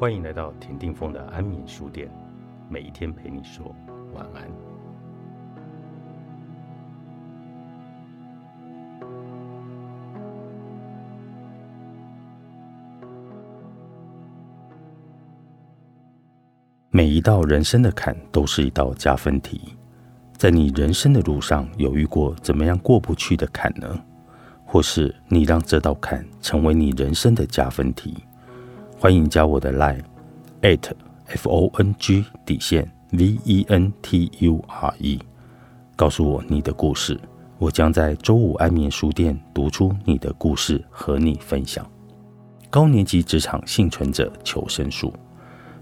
欢迎来到田定峰的安眠书店，每一天陪你说晚安。每一道人生的坎都是一道加分题，在你人生的路上有遇过怎么样过不去的坎呢？或是你让这道坎成为你人生的加分题？欢迎加我的 line at f o n g 底线 v e n t u r e，告诉我你的故事，我将在周五安眠书店读出你的故事和你分享。高年级职场幸存者求生术，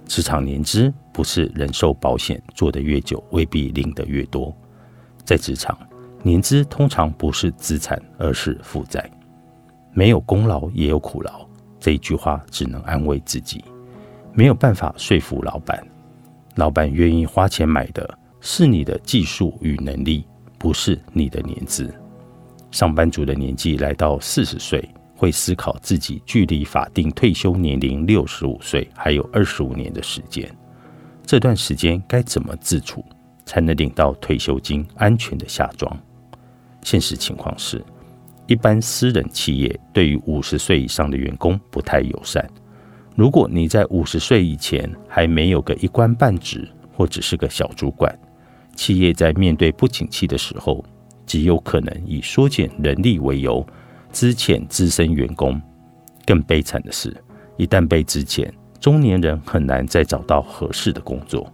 职场年资不是人寿保险做得越久，未必领得越多。在职场，年资通常不是资产，而是负债。没有功劳也有苦劳。这一句话只能安慰自己，没有办法说服老板。老板愿意花钱买的是你的技术与能力，不是你的年资。上班族的年纪来到四十岁，会思考自己距离法定退休年龄六十五岁还有二十五年的时间，这段时间该怎么自处，才能领到退休金，安全的下庄？现实情况是。一般私人企业对于五十岁以上的员工不太友善。如果你在五十岁以前还没有个一官半职，或只是个小主管，企业在面对不景气的时候，极有可能以缩减人力为由，资遣资深员工。更悲惨的是，一旦被资遣，中年人很难再找到合适的工作，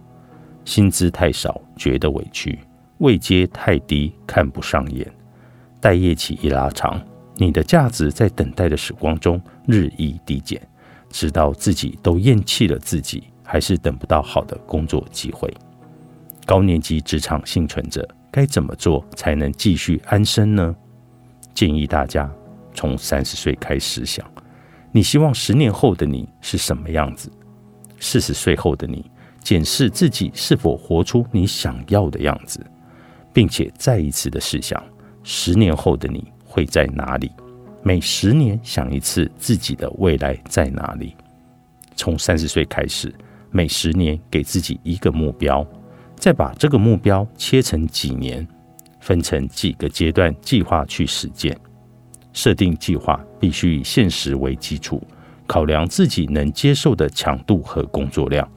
薪资太少觉得委屈，位阶太低看不上眼。待业期一拉长，你的价值在等待的时光中日益递减，直到自己都厌弃了自己，还是等不到好的工作机会。高年级职场幸存者该怎么做才能继续安身呢？建议大家从三十岁开始想，你希望十年后的你是什么样子？四十岁后的你，检视自己是否活出你想要的样子，并且再一次的试想。十年后的你会在哪里？每十年想一次自己的未来在哪里？从三十岁开始，每十年给自己一个目标，再把这个目标切成几年，分成几个阶段计划去实践。设定计划必须以现实为基础，考量自己能接受的强度和工作量。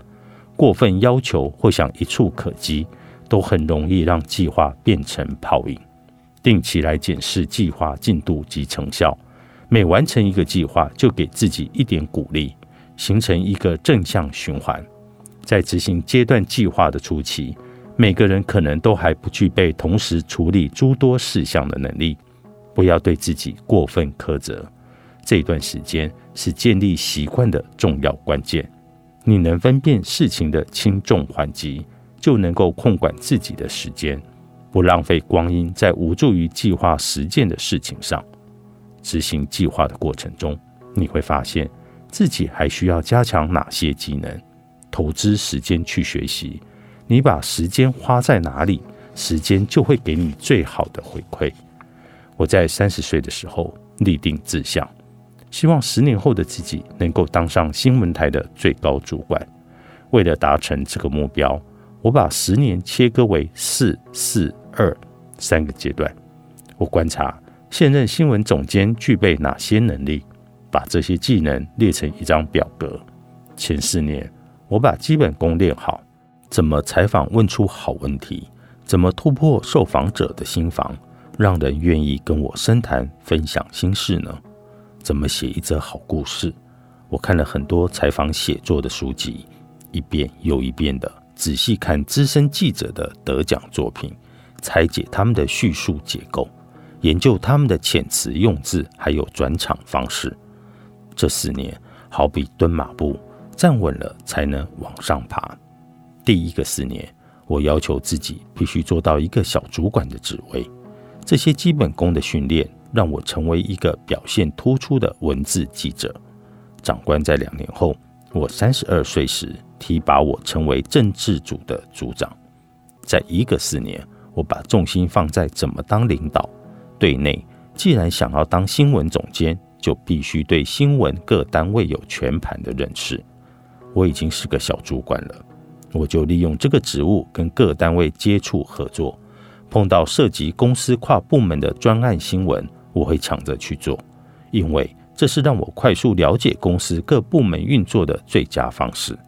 过分要求或想一触可及，都很容易让计划变成泡影。定期来检视计划进度及成效，每完成一个计划，就给自己一点鼓励，形成一个正向循环。在执行阶段计划的初期，每个人可能都还不具备同时处理诸多事项的能力，不要对自己过分苛责。这段时间是建立习惯的重要关键。你能分辨事情的轻重缓急，就能够控管自己的时间。不浪费光阴在无助于计划实践的事情上。执行计划的过程中，你会发现自己还需要加强哪些技能，投资时间去学习。你把时间花在哪里，时间就会给你最好的回馈。我在三十岁的时候立定志向，希望十年后的自己能够当上新闻台的最高主管。为了达成这个目标，我把十年切割为四四。二三个阶段，我观察现任新闻总监具备哪些能力，把这些技能列成一张表格。前四年，我把基本功练好，怎么采访问出好问题，怎么突破受访者的心房，让人愿意跟我深谈分享心事呢？怎么写一则好故事？我看了很多采访写作的书籍，一遍又一遍的仔细看资深记者的得奖作品。拆解他们的叙述结构，研究他们的遣词用字，还有转场方式。这四年好比蹲马步，站稳了才能往上爬。第一个四年，我要求自己必须做到一个小主管的职位。这些基本功的训练，让我成为一个表现突出的文字记者。长官在两年后，我三十二岁时提拔我成为政治组的组长。在一个四年。我把重心放在怎么当领导。对内，既然想要当新闻总监，就必须对新闻各单位有全盘的认识。我已经是个小主管了，我就利用这个职务跟各单位接触合作，碰到涉及公司跨部门的专案新闻，我会抢着去做，因为这是让我快速了解公司各部门运作的最佳方式。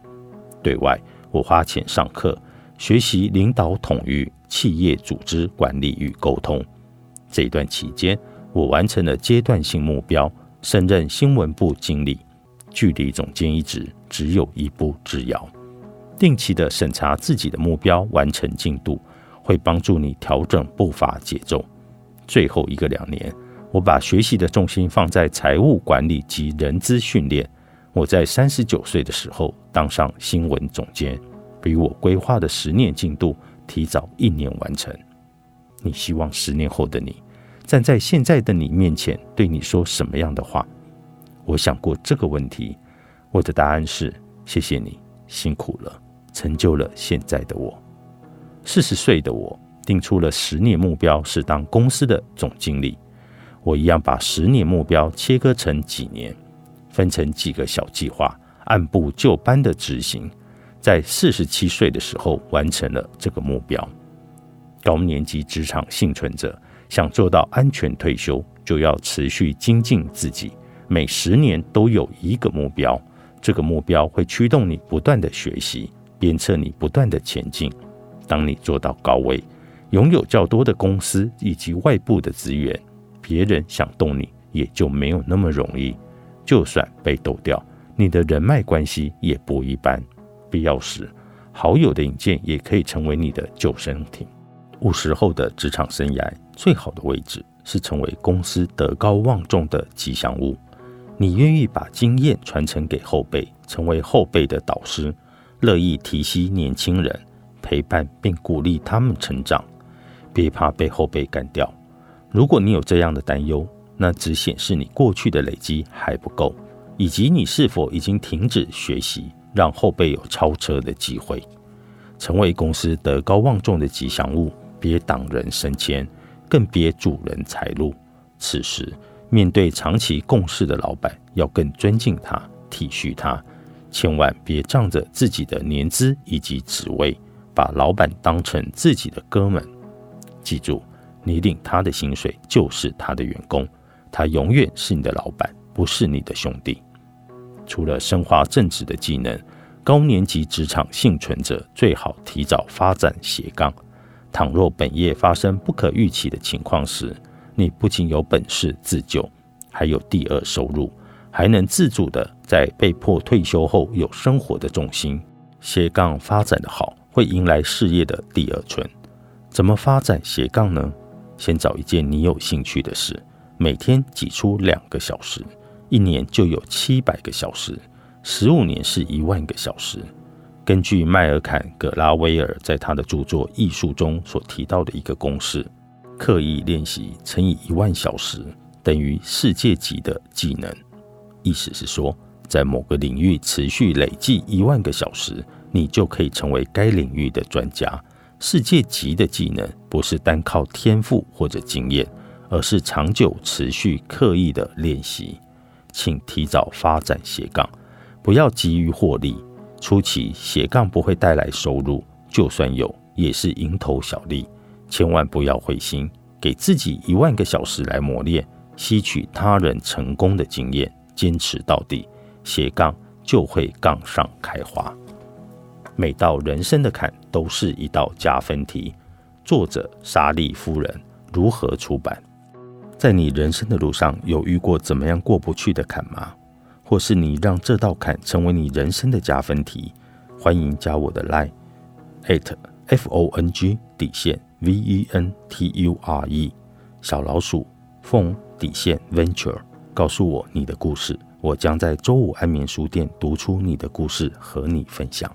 对外，我花钱上课，学习领导统御、企业组织管理与沟通。这一段期间，我完成了阶段性目标，升任新闻部经理。距离总监一职只有一步之遥。定期的审查自己的目标完成进度，会帮助你调整步伐节奏。最后一个两年，我把学习的重心放在财务管理及人资训练。我在三十九岁的时候当上新闻总监，比我规划的十年进度提早一年完成。你希望十年后的你站在现在的你面前，对你说什么样的话？我想过这个问题，我的答案是：谢谢你辛苦了，成就了现在的我。四十岁的我定出了十年目标，是当公司的总经理。我一样把十年目标切割成几年，分成几个小计划，按部就班的执行。在四十七岁的时候完成了这个目标。高年级职场幸存者想做到安全退休，就要持续精进自己。每十年都有一个目标，这个目标会驱动你不断的学习，鞭策你不断的前进。当你做到高位，拥有较多的公司以及外部的资源，别人想动你也就没有那么容易。就算被抖掉，你的人脉关系也不一般。必要时，好友的引荐也可以成为你的救生艇。五十后的职场生涯，最好的位置是成为公司德高望重的吉祥物。你愿意把经验传承给后辈，成为后辈的导师，乐意提携年轻人，陪伴并鼓励他们成长，别怕被后辈干掉。如果你有这样的担忧，那只显示你过去的累积还不够，以及你是否已经停止学习，让后辈有超车的机会。成为公司德高望重的吉祥物，别挡人升迁，更别阻人财路。此时。面对长期共事的老板，要更尊敬他、体恤他，千万别仗着自己的年资以及职位，把老板当成自己的哥们。记住，你领他的薪水就是他的员工，他永远是你的老板，不是你的兄弟。除了升华正职的技能，高年级职场幸存者最好提早发展斜杠。倘若本业发生不可预期的情况时，你不仅有本事自救，还有第二收入，还能自主的在被迫退休后有生活的重心。斜杠发展的好，会迎来事业的第二春。怎么发展斜杠呢？先找一件你有兴趣的事，每天挤出两个小时，一年就有七百个小时，十五年是一万个小时。根据迈尔坎·葛拉威尔在他的著作《艺术》中所提到的一个公式。刻意练习乘以一万小时等于世界级的技能。意思是说，在某个领域持续累计一万个小时，你就可以成为该领域的专家。世界级的技能不是单靠天赋或者经验，而是长久持续刻意的练习。请提早发展斜杠，不要急于获利。初期斜杠不会带来收入，就算有，也是蝇头小利。千万不要灰心，给自己一万个小时来磨练，吸取他人成功的经验，坚持到底，斜杠就会杠上开花。每道人生的坎都是一道加分题。作者莎莉夫人如何出版？在你人生的路上，有遇过怎么样过不去的坎吗？或是你让这道坎成为你人生的加分题？欢迎加我的 line at f o n g 底线。V E N T U R E，小老鼠凤底线 Venture，告诉我你的故事，我将在周五安眠书店读出你的故事和你分享。